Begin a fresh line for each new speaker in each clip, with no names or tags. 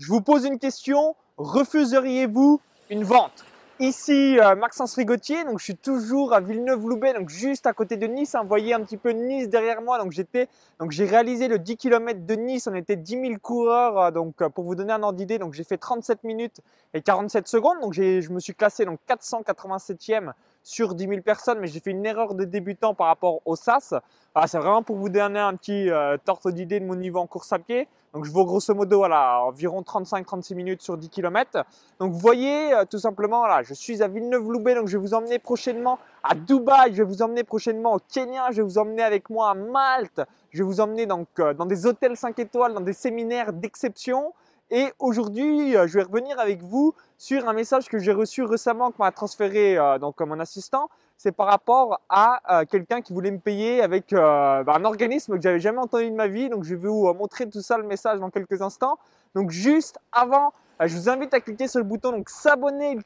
Je vous pose une question, refuseriez-vous une vente? Ici euh, Maxence Rigotier, donc je suis toujours à Villeneuve-Loubet, donc juste à côté de Nice. Hein, vous voyez un petit peu Nice derrière moi. Donc j'étais, donc j'ai réalisé le 10 km de Nice. On était 10 000 coureurs. Euh, donc euh, pour vous donner un ordre d'idée, donc j'ai fait 37 minutes et 47 secondes. Donc je me suis classé donc 487e sur 10 000 personnes, mais j'ai fait une erreur de débutant par rapport au SAS. Ah, c'est vraiment pour vous donner un petit euh, torte d'idée de mon niveau en course à pied. Donc je vaux grosso modo voilà, environ 35-36 minutes sur 10 km. Donc vous voyez euh, tout simplement, voilà, je suis à Villeneuve-Loubet, donc je vais vous emmener prochainement à Dubaï, je vais vous emmener prochainement au Kenya, je vais vous emmener avec moi à Malte, je vais vous emmener donc, euh, dans des hôtels 5 étoiles, dans des séminaires d'exception. Et aujourd'hui, euh, je vais revenir avec vous sur un message que j'ai reçu récemment, que m'a transféré euh, donc mon assistant. C'est par rapport à euh, quelqu'un qui voulait me payer avec bah, un organisme que j'avais jamais entendu de ma vie. Donc, je vais vous montrer tout ça, le message dans quelques instants. Donc, juste avant, je vous invite à cliquer sur le bouton donc s'abonner,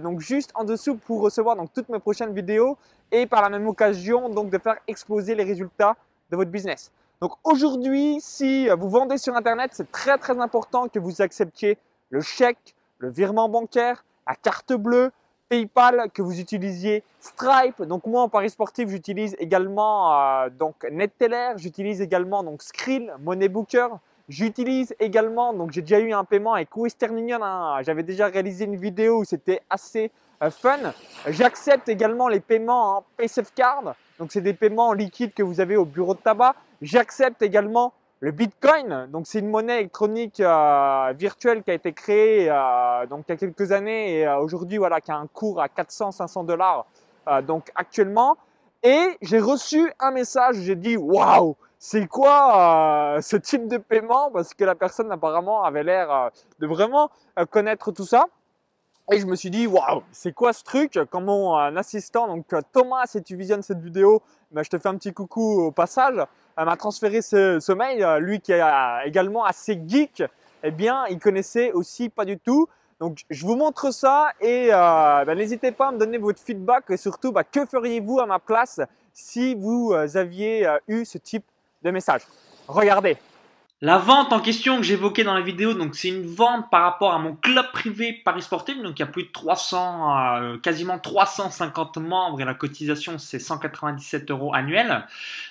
donc juste en dessous pour recevoir donc toutes mes prochaines vidéos et par la même occasion donc de faire exploser les résultats de votre business. Donc aujourd'hui, si vous vendez sur Internet, c'est très très important que vous acceptiez le chèque, le virement bancaire, la carte bleue, PayPal, que vous utilisiez Stripe. Donc moi en Paris sportif, j'utilise également euh, donc NetTeller, j'utilise également donc Skrill, Moneybooker. J'utilise également, donc j'ai déjà eu un paiement avec Western Union. Hein. J'avais déjà réalisé une vidéo où c'était assez euh, fun. J'accepte également les paiements en PaySafe Card. Donc c'est des paiements liquides que vous avez au bureau de tabac. J'accepte également le Bitcoin. Donc c'est une monnaie électronique euh, virtuelle qui a été créée euh, donc il y a quelques années et euh, aujourd'hui voilà qui a un cours à 400-500 dollars donc actuellement. Et j'ai reçu un message, j'ai dit waouh, c'est quoi ce type de paiement? Parce que la personne apparemment avait l'air de vraiment connaître tout ça. Et je me suis dit, waouh, c'est quoi ce truc Quand mon assistant, donc Thomas, si tu visionnes cette vidéo, ben, je te fais un petit coucou au passage, m'a transféré ce, mail. Lui qui est également assez geek, eh bien, il connaissait aussi pas du tout. Donc, je vous montre ça et euh, ben, n'hésitez pas à me donner votre feedback et surtout, ben, que feriez-vous à ma place si vous euh, aviez euh, eu ce type de message? Regardez.
La vente en question que j'évoquais dans la vidéo, donc c'est une vente par rapport à mon club privé Paris Sportif, donc il y a plus de 300, euh, quasiment 350 membres et la cotisation c'est 197 euros annuels.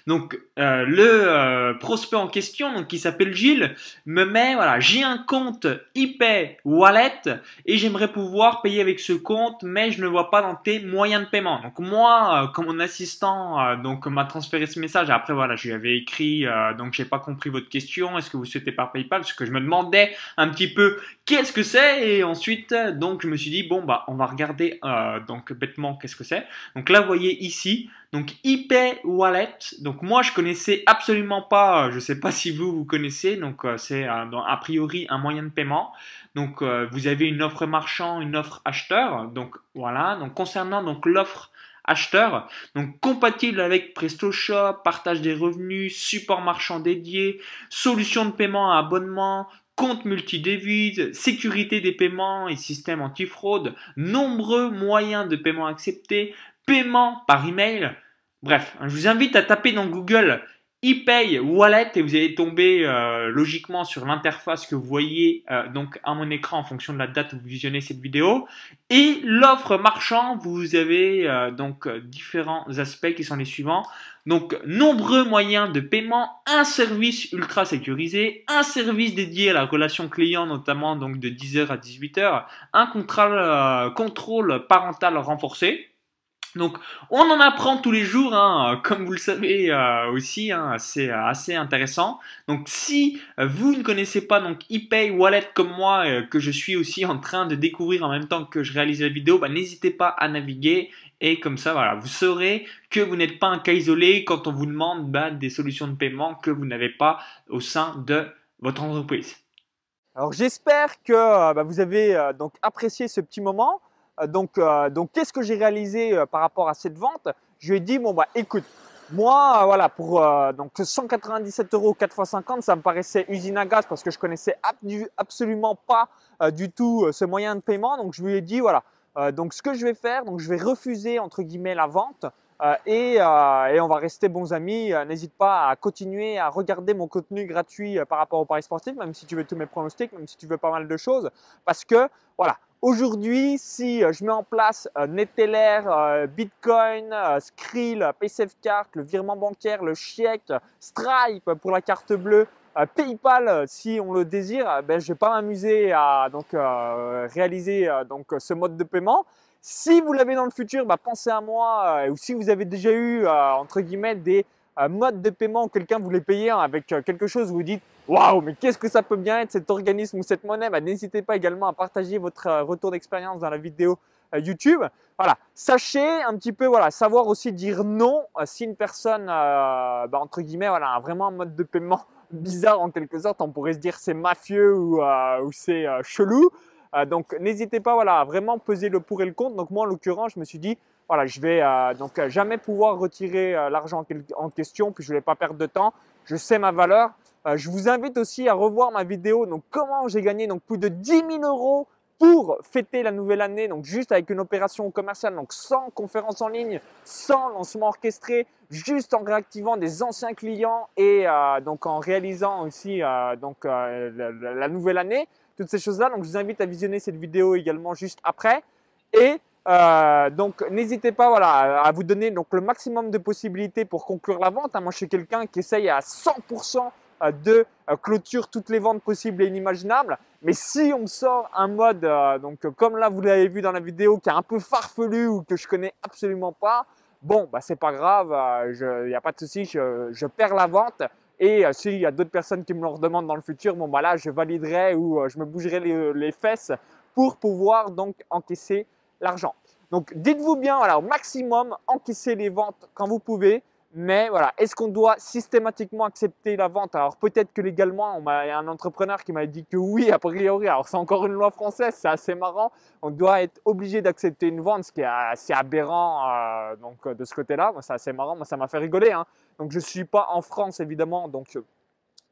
Donc euh, le euh, prospect en question, donc qui s'appelle Gilles, me met voilà, j'ai un compte ePay Wallet et j'aimerais pouvoir payer avec ce compte, mais je ne vois pas dans tes moyens de paiement. Donc moi, comme mon assistant, donc m'a transféré ce message. Après voilà, je lui avais écrit, donc j'ai pas compris votre question est-ce que vous souhaitez par PayPal Parce que je me demandais un petit peu qu'est-ce que c'est et ensuite donc je me suis dit bon bah on va regarder euh, donc bêtement qu'est-ce que c'est. Donc là vous voyez ici donc ePay Wallet. Donc moi je connaissais absolument pas, je sais pas si vous vous connaissez. Donc euh, c'est a priori un moyen de paiement. Donc euh, vous avez une offre marchand, une offre acheteur. Donc voilà. Donc concernant donc l'offre acheteur. Donc compatible avec PrestaShop, partage des revenus, support marchand dédié, solution de paiement à abonnement, compte multi-devises, sécurité des paiements et système anti-fraude, nombreux moyens de paiement acceptés, paiement par email. Bref, je vous invite à taper dans Google ePay Wallet et vous allez tomber euh, logiquement sur l'interface que vous voyez euh, donc à mon écran en fonction de la date où vous visionnez cette vidéo. Et l'offre marchand, vous avez euh, donc différents aspects qui sont les suivants. Donc nombreux moyens de paiement, un service ultra sécurisé, un service dédié à la relation client notamment donc de 10h à 18h, un contrôle parental renforcé. Donc, on en apprend tous les jours, hein, comme vous le savez euh, aussi, hein, c'est euh, assez intéressant. Donc, si vous ne connaissez pas donc ePay Wallet comme moi, euh, que je suis aussi en train de découvrir en même temps que je réalise la vidéo, bah, n'hésitez pas à naviguer et comme ça, voilà, vous saurez que vous n'êtes pas un cas isolé quand on vous demande bah, des solutions de paiement que vous n'avez pas au sein de votre entreprise.
Alors, j'espère que bah, vous avez donc apprécié ce petit moment. Euh, donc, euh, donc qu'est-ce que j'ai réalisé euh, par rapport à cette vente? Je lui ai dit bon bah écoute, moi voilà pour donc 197 euros 4 x 50, ça me paraissait usine à gaz parce que je connaissais absolument pas du tout ce moyen de paiement. Donc je lui ai dit voilà, donc ce que je vais faire, donc je vais refuser entre guillemets la vente euh, et, on va rester bons amis. N'hésite pas à continuer à regarder mon contenu gratuit par rapport au paris sportif, même si tu veux tous mes pronostics, même si tu veux pas mal de choses. Parce que voilà, aujourd'hui, si je mets en place Neteller, Bitcoin, Skrill, PaySafeCard, le virement bancaire, le chèque, Stripe pour la carte bleue, PayPal, si on le désire, ben, je vais pas m'amuser à donc, réaliser donc, ce mode de paiement. Si vous l'avez dans le futur, bah, pensez à moi. Euh, ou si vous avez déjà eu, euh, entre guillemets, des euh, modes de paiement quelqu'un voulait payer avec quelque chose vous dites Waouh, mais qu'est-ce que ça peut bien être cet organisme ou cette monnaie? Bah, N'hésitez pas également à partager votre retour d'expérience dans la vidéo YouTube. Voilà, sachez un petit peu, voilà, savoir aussi dire non si une personne, bah, entre guillemets, voilà, a vraiment un mode de paiement bizarre en quelque sorte. On pourrait se dire c'est mafieux ou, c'est chelou. Euh, donc n'hésitez pas voilà, à vraiment peser le pour et le contre. Donc moi en l'occurrence, je me suis dit, voilà, je vais euh, donc euh, jamais pouvoir retirer l'argent en question, puis je ne voulais pas perdre de temps. Je sais ma valeur. je vous invite aussi à revoir ma vidéo, donc comment j'ai gagné donc plus de 10 000 euros pour fêter la nouvelle année, donc juste avec une opération commerciale, donc sans conférence en ligne, sans lancement orchestré, juste en réactivant des anciens clients et donc en réalisant aussi donc la, nouvelle année toutes ces choses-là. Donc, je vous invite à visionner cette vidéo également juste après. Et euh, donc, n'hésitez pas voilà, à vous donner donc, le maximum de possibilités pour conclure la vente. Hein. Moi, je suis quelqu'un qui essaye à 100% euh, de euh, clôture toutes les ventes possibles et inimaginables. Mais si on me sort un mode, donc comme là vous l'avez vu dans la vidéo, qui est un peu farfelu ou que je connais absolument pas, bon, bah c'est pas grave, il n'y a pas de souci, je, perds la vente. Et euh, s'il y a d'autres personnes qui me le redemandent dans le futur, bon bah là je validerai ou euh, je me bougerai les, fesses pour pouvoir donc encaisser l'argent. Donc dites-vous bien, voilà, au maximum, encaisser les ventes quand vous pouvez. Mais voilà, est-ce qu'on doit systématiquement accepter la vente? Alors peut-être que légalement, y a un entrepreneur qui m'a dit que oui, a priori. Alors c'est encore une loi française, c'est assez marrant. On doit être obligé d'accepter une vente, ce qui est assez aberrant euh, donc de ce côté-là. c'est assez marrant, moi ça m'a fait rigoler. Hein. Donc je ne suis pas en France évidemment, donc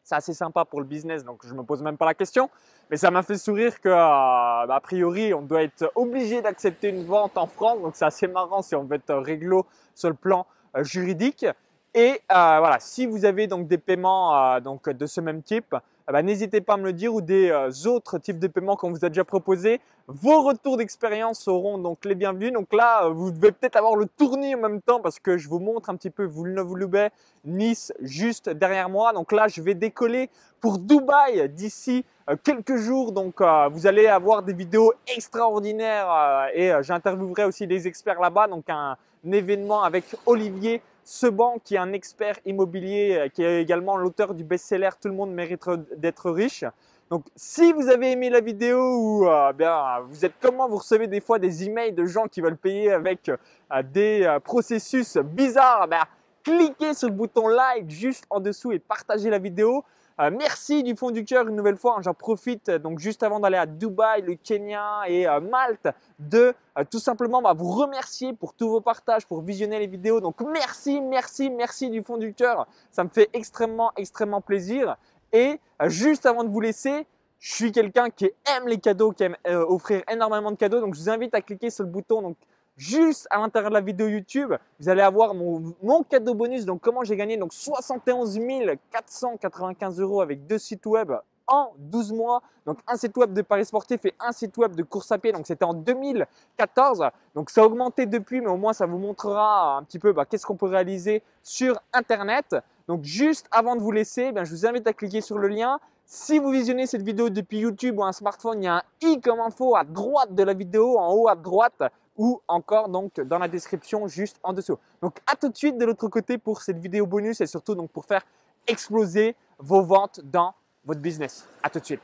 c'est assez sympa pour le business, donc je ne me pose même pas la question. Mais ça m'a fait sourire que, euh, a priori, on doit être obligé d'accepter une vente en France. Donc c'est assez marrant si on veut être réglo sur le plan euh, juridique. Et euh, voilà, si vous avez donc des paiements donc de ce même type, eh ben, n'hésitez pas à me le dire ou des autres types de paiements qu'on vous a déjà proposés. Vos retours d'expérience seront donc les bienvenus. Donc là, vous devez peut-être avoir le tournis en même temps parce que je vous montre un petit peu Villeneuve-Loubet, Nice juste derrière moi. Donc là, je vais décoller pour Dubaï d'ici quelques jours. Donc vous allez avoir des vidéos extraordinaires et j'interviewerai aussi des experts là-bas. Donc un, événement avec Olivier Seban, qui est un expert immobilier, euh, qui est également l'auteur du best-seller Tout le monde mérite d'être riche. Donc, si vous avez aimé la vidéo ou euh, bien vous êtes comment vous recevez des fois des emails de gens qui veulent payer avec euh, des processus bizarres, ben, cliquez sur le bouton like juste en dessous et partagez la vidéo. Euh, merci du fond du cœur une nouvelle fois. Hein, j'en profite euh, donc juste avant d'aller à Dubaï, le Kenya et euh, Malte de tout simplement bah, vous remercier pour tous vos partages, pour visionner les vidéos. Donc merci, merci, merci du fond du cœur. Ça me fait extrêmement, extrêmement plaisir. Et juste avant de vous laisser, je suis quelqu'un qui aime les cadeaux, qui aime offrir énormément de cadeaux. Donc je vous invite à cliquer sur le bouton juste à l'intérieur de la vidéo YouTube, vous allez avoir mon, cadeau bonus. Donc, comment j'ai gagné donc 71 495 euros avec deux sites web en 12 mois. Donc, un site web de Paris Sportif et un site web de course à pied. Donc, c'était en 2014. Donc, ça a augmenté depuis, mais au moins, ça vous montrera un petit peu bah, qu'est-ce qu'on peut réaliser sur Internet. Donc, juste avant de vous laisser, ben, je vous invite à cliquer sur le lien. Si vous visionnez cette vidéo depuis YouTube ou un smartphone, il y a un i comme info à droite de la vidéo, en haut à droite ou encore donc dans la description juste en dessous. Donc à tout de suite de l'autre côté pour cette vidéo bonus et surtout donc pour faire exploser vos ventes dans votre business. À tout de suite.